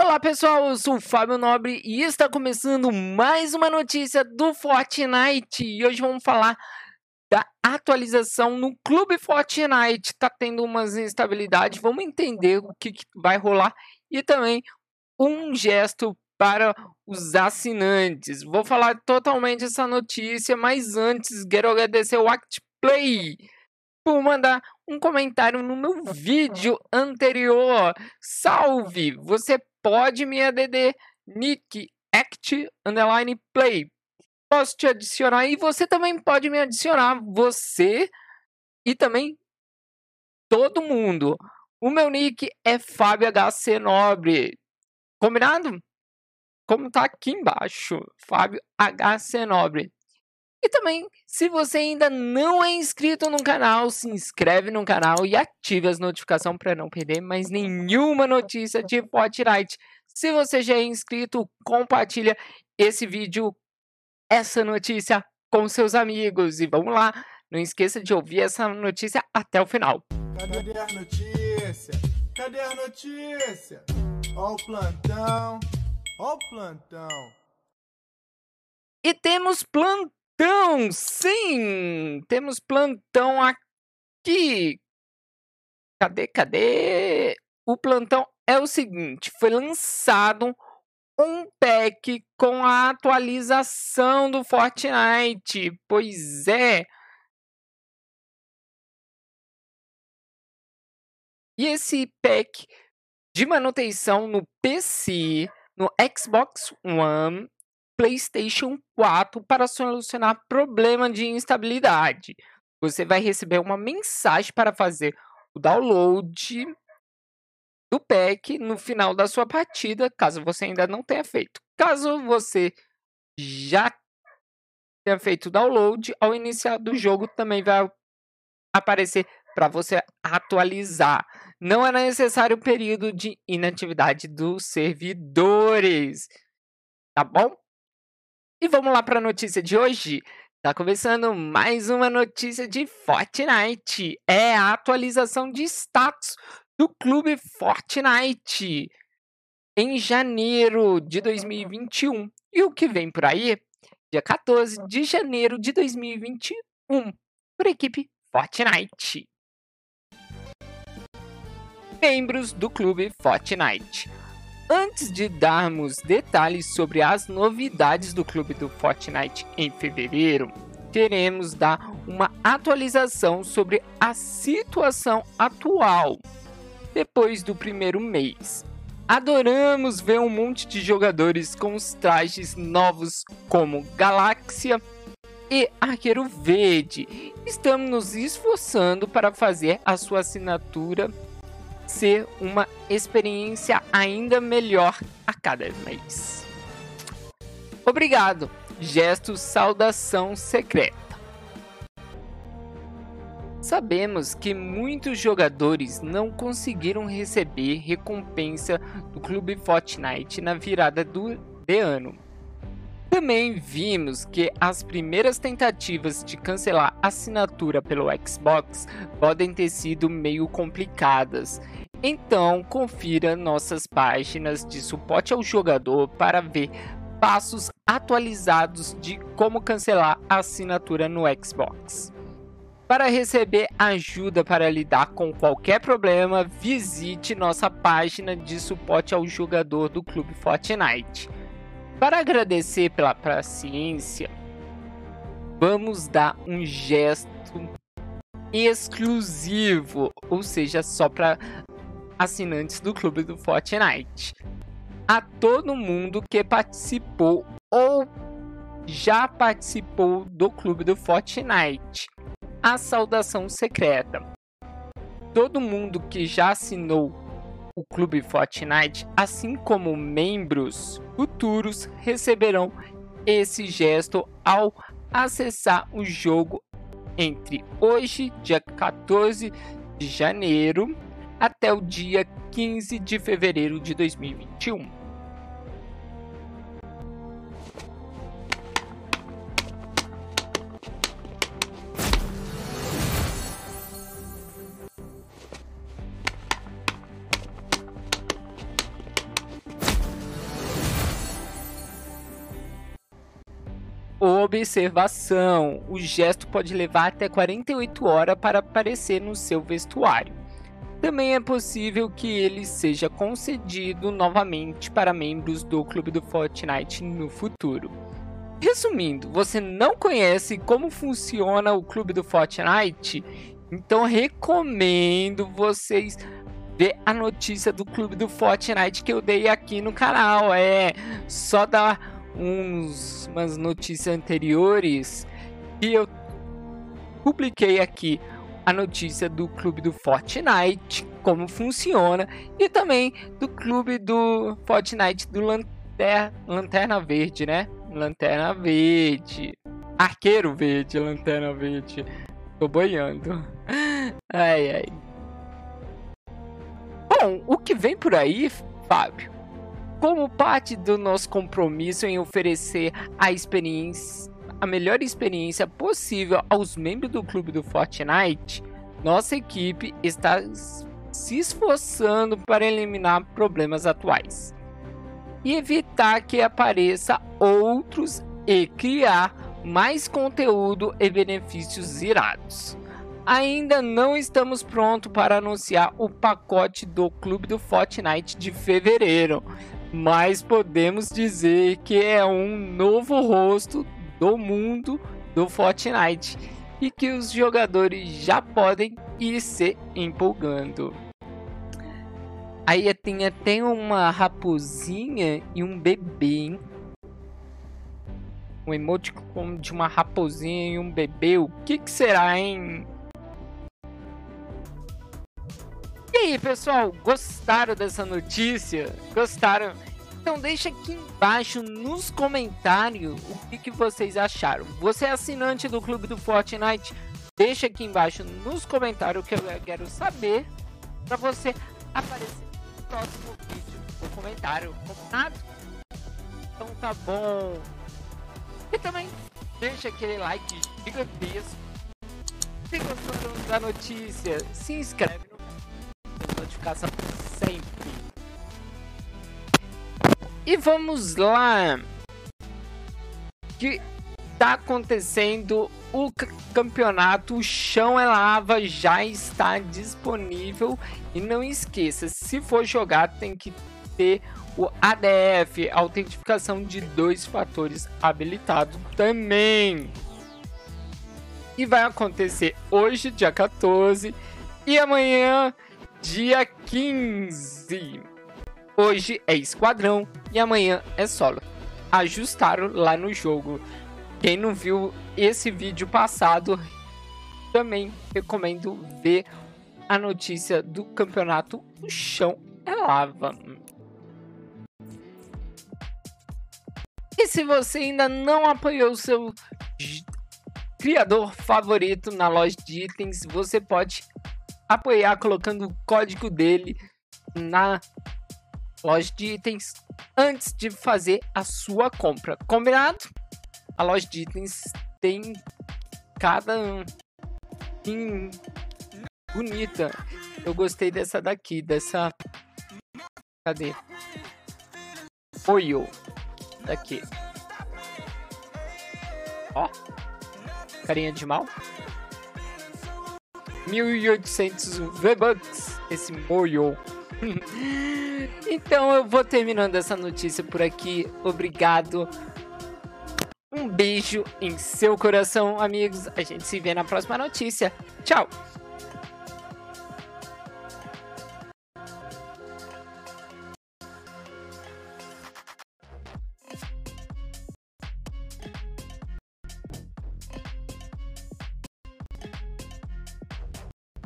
Olá pessoal, eu sou o Fábio Nobre e está começando mais uma notícia do Fortnite. E hoje vamos falar da atualização no Clube Fortnite. Tá tendo umas instabilidades, vamos entender o que, que vai rolar e também um gesto para os assinantes. Vou falar totalmente essa notícia, mas antes quero agradecer o ActPlay por mandar um comentário no meu vídeo anterior. Salve! Você pode me ADD nick act underline play. Posso te adicionar e você também pode me adicionar. Você e também todo mundo. O meu nick é Fábio HC Nobre. Combinado? Como tá aqui embaixo, Fábio HC Nobre. E também, se você ainda não é inscrito no canal, se inscreve no canal e ative as notificações para não perder mais nenhuma notícia de Fortnite. Se você já é inscrito, compartilha esse vídeo, essa notícia com seus amigos. E vamos lá, não esqueça de ouvir essa notícia até o final. Cadê a notícia? Cadê a notícia? Ó o plantão, ó o plantão. E temos plantão plantão! Sim! Temos plantão aqui! Cadê, cadê? O plantão é o seguinte: foi lançado um pack com a atualização do Fortnite. Pois é. E esse pack de manutenção no PC, no Xbox One PlayStation 4 para solucionar problema de instabilidade. Você vai receber uma mensagem para fazer o download do pack no final da sua partida, caso você ainda não tenha feito. Caso você já tenha feito o download, ao iniciar do jogo também vai aparecer para você atualizar. Não é necessário o período de inatividade dos servidores. Tá bom? E vamos lá para a notícia de hoje. Tá começando mais uma notícia de Fortnite. É a atualização de status do clube Fortnite em janeiro de 2021. E o que vem por aí? Dia 14 de janeiro de 2021, por equipe Fortnite. Membros do clube Fortnite. Antes de darmos detalhes sobre as novidades do clube do Fortnite em fevereiro, queremos dar uma atualização sobre a situação atual depois do primeiro mês. Adoramos ver um monte de jogadores com os trajes novos como Galáxia e Arqueiro Verde. Estamos nos esforçando para fazer a sua assinatura ser uma experiência ainda melhor a cada mês. Obrigado. Gesto saudação secreta. Sabemos que muitos jogadores não conseguiram receber recompensa do Clube Fortnite na virada do de ano. Também vimos que as primeiras tentativas de cancelar assinatura pelo Xbox podem ter sido meio complicadas. Então, confira nossas páginas de suporte ao jogador para ver passos atualizados de como cancelar a assinatura no Xbox. Para receber ajuda para lidar com qualquer problema, visite nossa página de suporte ao jogador do Clube Fortnite. Para agradecer pela paciência, vamos dar um gesto exclusivo, ou seja, só para assinantes do clube do Fortnite. A todo mundo que participou ou já participou do clube do Fortnite. A saudação secreta. Todo mundo que já assinou o Clube Fortnite, assim como membros futuros, receberão esse gesto ao acessar o jogo entre hoje, dia 14 de janeiro, até o dia 15 de fevereiro de 2021. Observação: o gesto pode levar até 48 horas para aparecer no seu vestuário. Também é possível que ele seja concedido novamente para membros do clube do Fortnite no futuro. Resumindo, você não conhece como funciona o clube do Fortnite? Então recomendo vocês ver a notícia do clube do Fortnite que eu dei aqui no canal. É só dar uns umas notícias anteriores que eu publiquei aqui a notícia do clube do Fortnite, como funciona, e também do clube do Fortnite do Lanter Lanterna Verde, né? Lanterna Verde. Arqueiro Verde, Lanterna Verde. Tô boiando. Ai, ai. Bom, o que vem por aí, Fábio? Como parte do nosso compromisso em oferecer a experiência a melhor experiência possível aos membros do clube do Fortnite, nossa equipe está se esforçando para eliminar problemas atuais e evitar que apareça outros e criar mais conteúdo e benefícios irados. Ainda não estamos prontos para anunciar o pacote do Clube do Fortnite de fevereiro, mas podemos dizer que é um novo rosto do mundo do Fortnite e que os jogadores já podem ir se empolgando. Aí tem até uma raposinha e um bebê, hein? Um emoticon de uma raposinha e um bebê. O que, que será, hein? E aí, pessoal, gostaram dessa notícia? Gostaram? Então deixa aqui embaixo nos comentários o que, que vocês acharam. Você é assinante do clube do Fortnite? Deixa aqui embaixo nos comentários que eu quero saber para você aparecer no próximo vídeo no comentário. Combinado? Então tá bom. E também deixa aquele like gigantesco. Se gostou da notícia, se inscreve sempre. E vamos lá. Que tá acontecendo o campeonato o Chão é Lava já está disponível e não esqueça, se for jogar tem que ter o ADF, autentificação de dois fatores habilitado também. E vai acontecer hoje, dia 14, e amanhã, dia 15. Hoje é esquadrão e amanhã é solo. Ajustaram lá no jogo. Quem não viu esse vídeo passado, também recomendo ver a notícia do campeonato O Chão é Lava. E se você ainda não apoiou seu criador favorito na loja de itens, você pode apoiar colocando o código dele na loja de itens antes de fazer a sua compra. Combinado? A loja de itens tem cada item bonita. Eu gostei dessa daqui, dessa. Cadê? Oio. Daqui. Ó. Carinha de mal. 1800 V-Bucks. Esse moio. então eu vou terminando essa notícia por aqui. Obrigado. Um beijo em seu coração, amigos. A gente se vê na próxima notícia. Tchau!